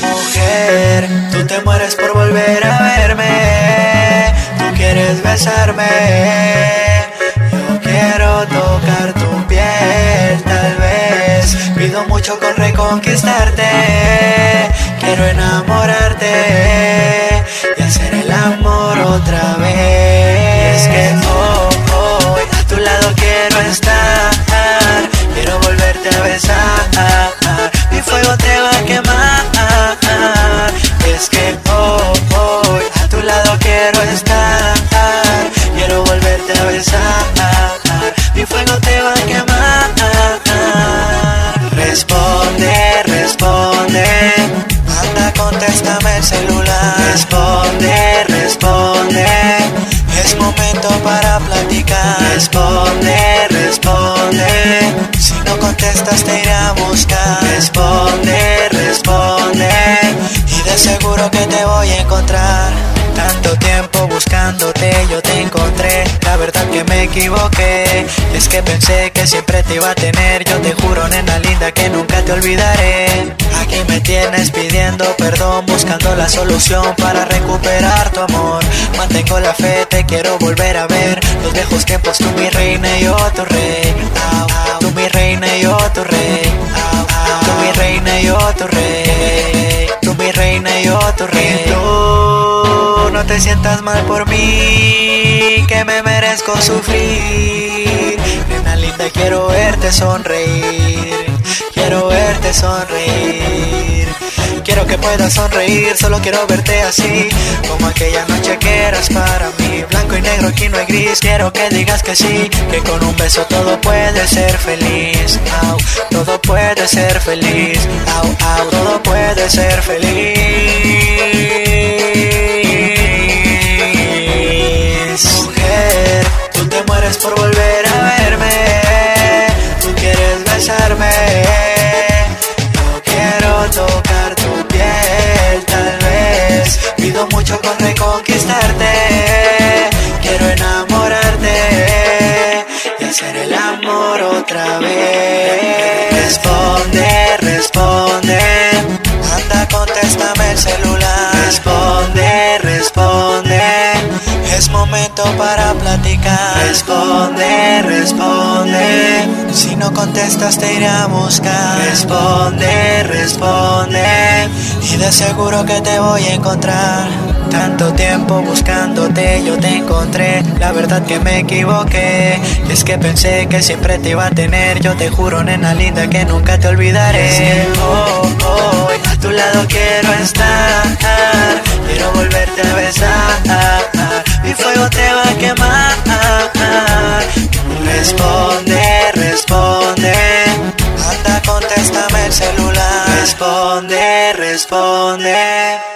Mujer, tú te mueres por volver a verme. Tú quieres besarme. Yo quiero tocar tu piel, tal vez. Pido mucho con reconquistarte. Quiero enamorarte otra vez. es que hoy a tu lado quiero estar. Quiero volverte a besar. Mi fuego te va a quemar. Es que hoy a tu lado quiero estar. Quiero volverte a besar. Mi fuego te va a quemar. Responde, responde. Anda, contéstame el celular. Responde, responde. Te iré a buscar. Responde, responde. Y de seguro que te voy a encontrar. Tanto tiempo buscándote yo te encontré. La verdad que me equivoqué. Es que pensé que siempre te iba a tener. Yo te juro, nena linda, que nunca te olvidaré. Aquí me tienes pidiendo perdón, buscando la solución para recuperar tu amor. Mantengo la fe, te quiero volver a ver. Los viejos tiempos, tú mi te sientas mal por mí, que me merezco sufrir. Nena linda, quiero verte sonreír. Quiero verte sonreír. Quiero que puedas sonreír, solo quiero verte así. Como aquella noche que eras para mí. Blanco y negro, aquí no hay gris. Quiero que digas que sí, que con un beso todo puede ser feliz. Au, todo puede ser feliz. Au, au, todo puede ser feliz. Otra vez. Es momento para platicar. Responde, responde. Si no contestas te iré a buscar. Responde, responde. Y de seguro que te voy a encontrar. Tanto tiempo buscándote yo te encontré. La verdad que me equivoqué. Es que pensé que siempre te iba a tener. Yo te juro, nena linda, que nunca te olvidaré. Es que hoy, hoy a tu lado quiero estar. Responde, responde. Anda, contéstame el celular. Responde, responde.